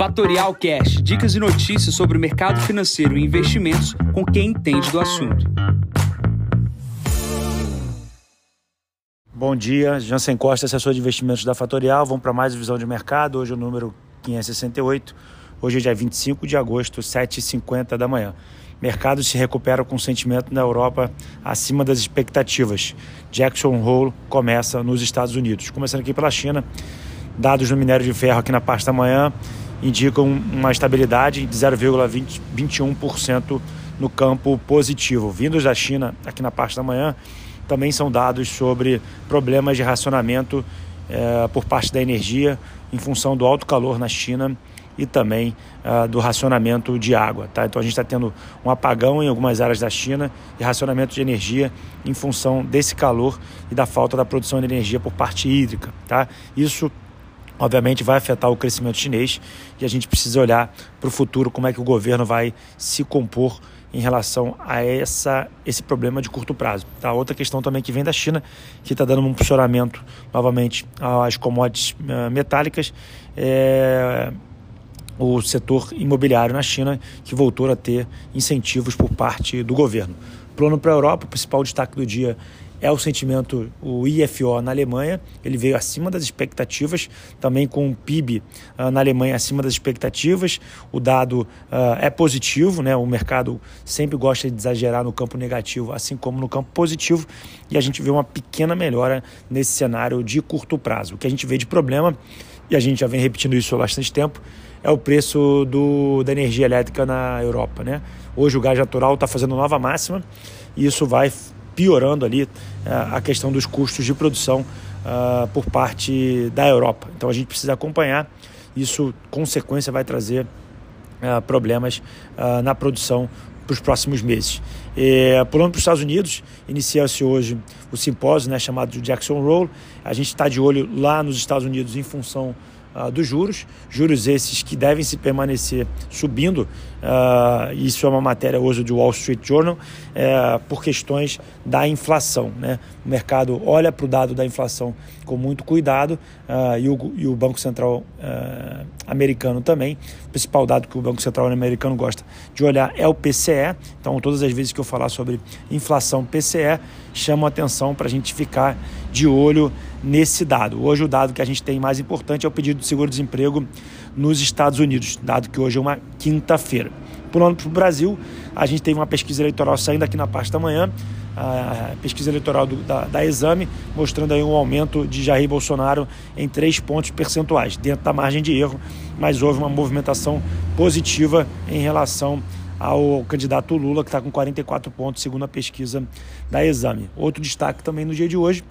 Fatorial Cash, dicas e notícias sobre o mercado financeiro e investimentos com quem entende do assunto. Bom dia, Jansen Costa, assessor de investimentos da Fatorial. Vamos para mais visão de mercado. Hoje é o número 568. Hoje é dia 25 de agosto, 7h50 da manhã. Mercados se recuperam com sentimento na Europa acima das expectativas. Jackson Hole começa nos Estados Unidos. Começando aqui pela China, dados no minério de ferro aqui na parte da manhã indicam uma estabilidade de 0,21% no campo positivo. Vindos da China aqui na parte da manhã, também são dados sobre problemas de racionamento eh, por parte da energia em função do alto calor na China e também uh, do racionamento de água. Tá? Então a gente está tendo um apagão em algumas áreas da China e racionamento de energia em função desse calor e da falta da produção de energia por parte hídrica. Tá? Isso obviamente vai afetar o crescimento chinês e a gente precisa olhar para o futuro como é que o governo vai se compor em relação a essa, esse problema de curto prazo. Tá? Outra questão também que vem da China, que está dando um funcionamento novamente às commodities uh, metálicas, é o setor imobiliário na China, que voltou a ter incentivos por parte do governo. Plano para a Europa, o principal destaque do dia é o sentimento, o IFO na Alemanha, ele veio acima das expectativas, também com o PIB uh, ah, na Alemanha acima das expectativas, o dado uh, é positivo, né? o mercado sempre gosta de exagerar no campo negativo, assim como no campo positivo, e a gente vê uma pequena melhora nesse cenário de curto prazo. O que a gente vê de problema, e a gente já vem repetindo isso há bastante tempo, é o preço do, da energia elétrica na Europa. Né? Hoje o gás natural está fazendo nova máxima e isso vai piorando ali uh, a questão dos custos de produção uh, por parte da Europa. Então a gente precisa acompanhar. Isso, consequência, vai trazer uh, problemas na produção para os próximos meses. E, pulando para os Estados Unidos, inicia-se hoje o simpósio né, chamado de Jackson Hole. A gente está de olho lá nos Estados Unidos em função uh, dos juros, juros esses que devem se permanecer subindo, uh, isso é uma matéria hoje do Wall Street Journal, uh, por questões da inflação. Né? O mercado olha para o dado da inflação com muito cuidado uh, e, o, e, o, Banco Central americano também. O principal dado que o Banco Central americano gosta de olhar é o PCE, então todas as vezes que eu falar sobre inflação PCE, chamo a atenção para a gente ficar de olho nesse dado. Hoje o dado que a gente tem mais importante é o pedido de seguro-desemprego nos Estados Unidos, dado que hoje é uma quinta-feira. Pulando para o Brasil, a gente teve uma pesquisa eleitoral saindo aqui na parte da manhã, a pesquisa eleitoral do, da, da, Exame, mostrando aí um aumento de Jair Bolsonaro em três pontos percentuais, dentro da margem de erro, mas houve uma movimentação positiva em relação ao candidato Lula, que está com 44 pontos, segundo a pesquisa da Exame. Outro destaque também no dia de hoje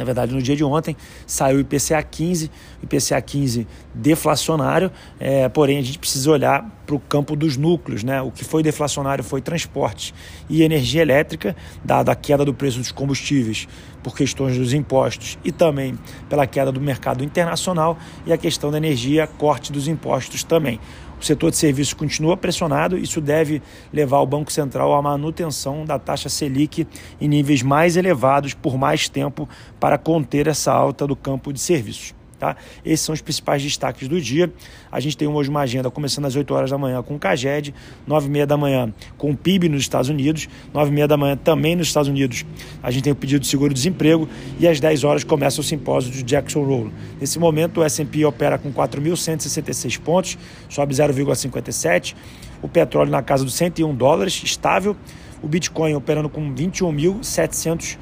na verdade, no dia de ontem saiu o IPCA 15, IPCA 15 deflacionário, é, porém a gente precisa olhar para o campo dos núcleos. Né? O que foi deflacionário foi transporte e energia elétrica, dada a queda do preço dos combustíveis por questões dos impostos e também pela queda do mercado internacional e a questão da energia, corte dos impostos também. O setor de serviços continua pressionado, isso deve levar o Banco Central à manutenção da taxa Selic em níveis mais elevados por mais tempo para conter essa alta do campo de serviços. Tá? Esses são os principais destaques do dia. A gente tem hoje uma agenda começando às 8 horas da manhã com o CAGED, 9 e meia da manhã com o PIB nos Estados Unidos, 9 e meia da manhã também nos Estados Unidos a gente tem o pedido de seguro-desemprego e às 10 horas começa o simpósio de Jackson Hole. Nesse momento o S&P opera com 4.166 pontos, sobe 0,57, o petróleo na casa dos 101 dólares, estável, o Bitcoin operando com 21.700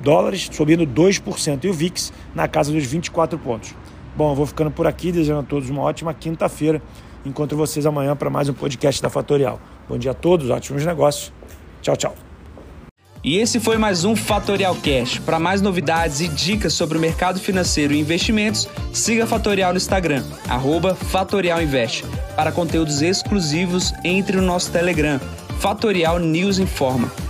dólares, subindo 2%, e o VIX na casa dos 24 pontos. Bom, eu vou ficando por aqui, desejando a todos uma ótima quinta-feira. Encontro vocês amanhã para mais um podcast da Fatorial. Bom dia a todos, ótimos negócios. Tchau, tchau. E esse foi mais um Fatorial Cash. Para mais novidades e dicas sobre o mercado financeiro e investimentos, siga a Fatorial no Instagram, Fatorial Invest. Para conteúdos exclusivos, entre no nosso Telegram, Fatorial News Informa.